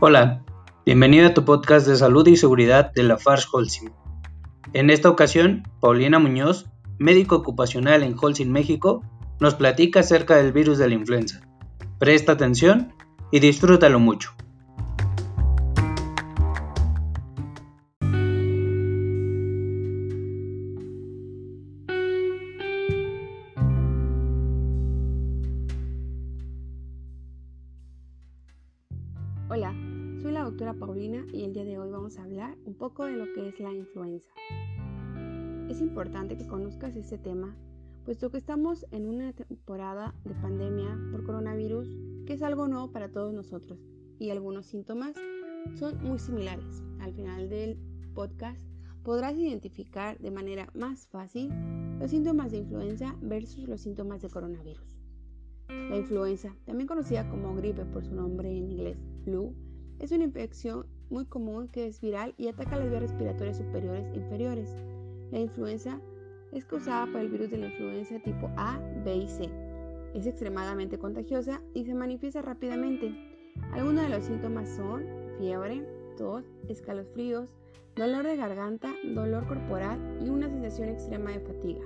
Hola, bienvenido a tu podcast de salud y seguridad de la FARS Holcim. En esta ocasión, Paulina Muñoz, médico ocupacional en Holcim México, nos platica acerca del virus de la influenza. Presta atención y disfrútalo mucho. Doctora Paulina y el día de hoy vamos a hablar un poco de lo que es la influenza. Es importante que conozcas este tema, puesto que estamos en una temporada de pandemia por coronavirus que es algo nuevo para todos nosotros y algunos síntomas son muy similares. Al final del podcast podrás identificar de manera más fácil los síntomas de influenza versus los síntomas de coronavirus. La influenza, también conocida como gripe por su nombre en inglés flu, es una infección muy común que es viral y ataca las vías respiratorias superiores e inferiores. La influenza es causada por el virus de la influenza tipo A, B y C. Es extremadamente contagiosa y se manifiesta rápidamente. Algunos de los síntomas son fiebre, tos, escalofríos, dolor de garganta, dolor corporal y una sensación extrema de fatiga.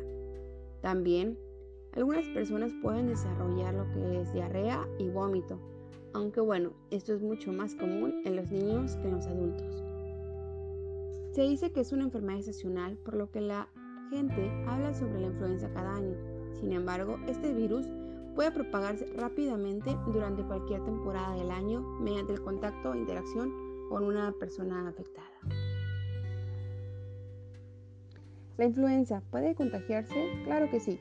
También algunas personas pueden desarrollar lo que es diarrea y vómito, aunque bueno, esto es mucho más común en los niños que en los adultos. Se dice que es una enfermedad estacional, por lo que la gente habla sobre la influenza cada año. Sin embargo, este virus puede propagarse rápidamente durante cualquier temporada del año mediante el contacto o interacción con una persona afectada. ¿La influenza puede contagiarse? Claro que sí.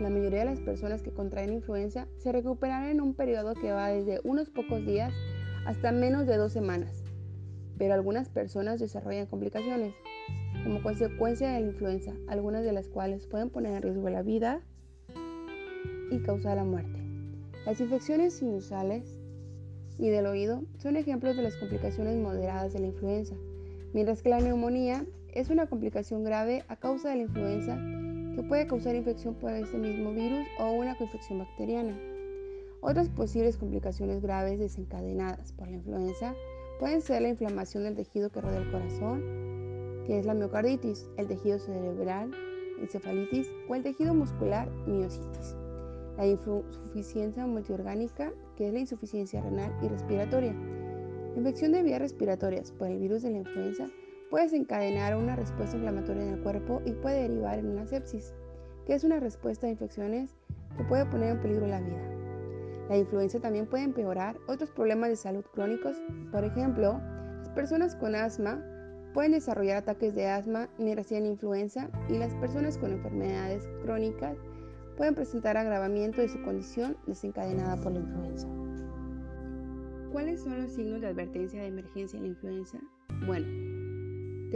La mayoría de las personas que contraen influenza se recuperarán en un periodo que va desde unos pocos días hasta menos de dos semanas, pero algunas personas desarrollan complicaciones como consecuencia de la influenza, algunas de las cuales pueden poner en riesgo la vida y causar la muerte. Las infecciones sinusales y del oído son ejemplos de las complicaciones moderadas de la influenza, mientras que la neumonía es una complicación grave a causa de la influenza que puede causar infección por este mismo virus o una coinfección bacteriana. Otras posibles complicaciones graves desencadenadas por la influenza pueden ser la inflamación del tejido que rodea el corazón, que es la miocarditis, el tejido cerebral, encefalitis o el tejido muscular, miositis. La insuficiencia multiorgánica, que es la insuficiencia renal y respiratoria. La infección de vías respiratorias por el virus de la influenza puede desencadenar una respuesta inflamatoria en el cuerpo y puede derivar en una sepsis, que es una respuesta a infecciones que puede poner en peligro la vida. La influenza también puede empeorar otros problemas de salud crónicos, por ejemplo, las personas con asma pueden desarrollar ataques de asma mientras tienen influenza y las personas con enfermedades crónicas pueden presentar agravamiento de su condición desencadenada por la influenza. ¿Cuáles son los signos de advertencia de emergencia en la influenza? Bueno,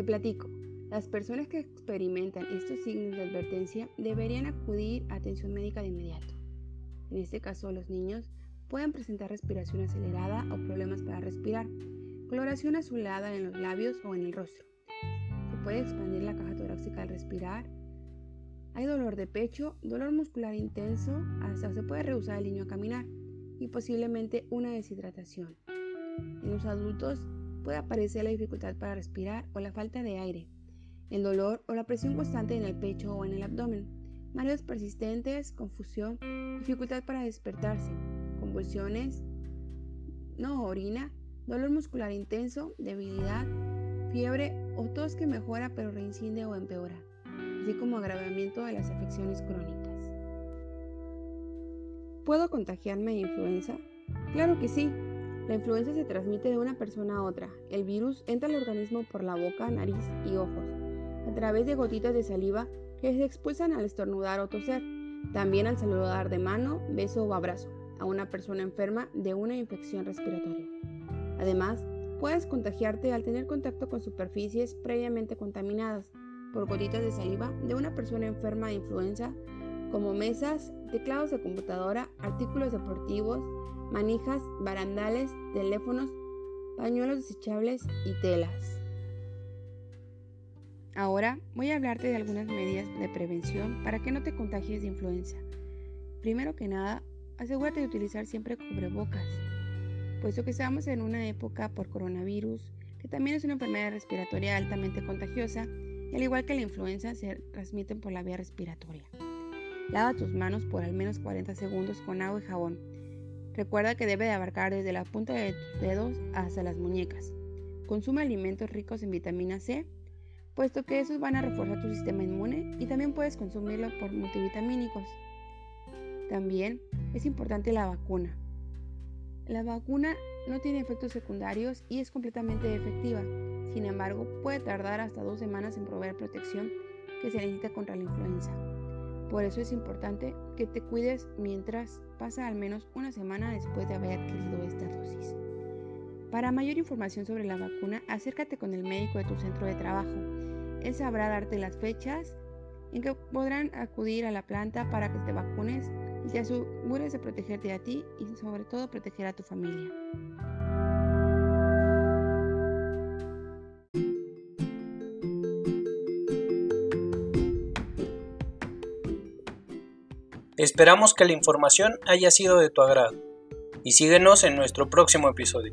te platico. Las personas que experimentan estos signos de advertencia deberían acudir a atención médica de inmediato. En este caso, los niños pueden presentar respiración acelerada o problemas para respirar, coloración azulada en los labios o en el rostro. Se puede expandir la caja torácica al respirar. Hay dolor de pecho, dolor muscular intenso, hasta se puede rehusar el niño a caminar y posiblemente una deshidratación. En los adultos puede aparecer la dificultad para respirar o la falta de aire, el dolor o la presión constante en el pecho o en el abdomen, mareos persistentes, confusión, dificultad para despertarse, convulsiones, no orina, dolor muscular intenso, debilidad, fiebre o tos que mejora pero reincide o empeora, así como agravamiento de las afecciones crónicas. ¿Puedo contagiarme de influenza? Claro que sí, la influenza se transmite de una persona a otra. El virus entra al organismo por la boca, nariz y ojos, a través de gotitas de saliva que se expulsan al estornudar o toser, también al saludar de mano, beso o abrazo a una persona enferma de una infección respiratoria. Además, puedes contagiarte al tener contacto con superficies previamente contaminadas por gotitas de saliva de una persona enferma de influenza, como mesas, teclados de computadora, artículos deportivos, manijas, barandales, teléfonos, pañuelos desechables y telas. Ahora voy a hablarte de algunas medidas de prevención para que no te contagies de influenza. Primero que nada, asegúrate de utilizar siempre cubrebocas. puesto que estamos en una época por coronavirus, que también es una enfermedad respiratoria altamente contagiosa, y al igual que la influenza se transmiten por la vía respiratoria. Lava tus manos por al menos 40 segundos con agua y jabón. Recuerda que debe de abarcar desde la punta de tus dedos hasta las muñecas. Consume alimentos ricos en vitamina C, puesto que esos van a reforzar tu sistema inmune y también puedes consumirlo por multivitamínicos. También es importante la vacuna. La vacuna no tiene efectos secundarios y es completamente efectiva. Sin embargo, puede tardar hasta dos semanas en proveer protección que se necesita contra la influenza. Por eso es importante que te cuides mientras pasa al menos una semana después de haber adquirido esta dosis. Para mayor información sobre la vacuna, acércate con el médico de tu centro de trabajo. Él sabrá darte las fechas en que podrán acudir a la planta para que te vacunes y te asegures de protegerte a ti y sobre todo proteger a tu familia. Esperamos que la información haya sido de tu agrado y síguenos en nuestro próximo episodio.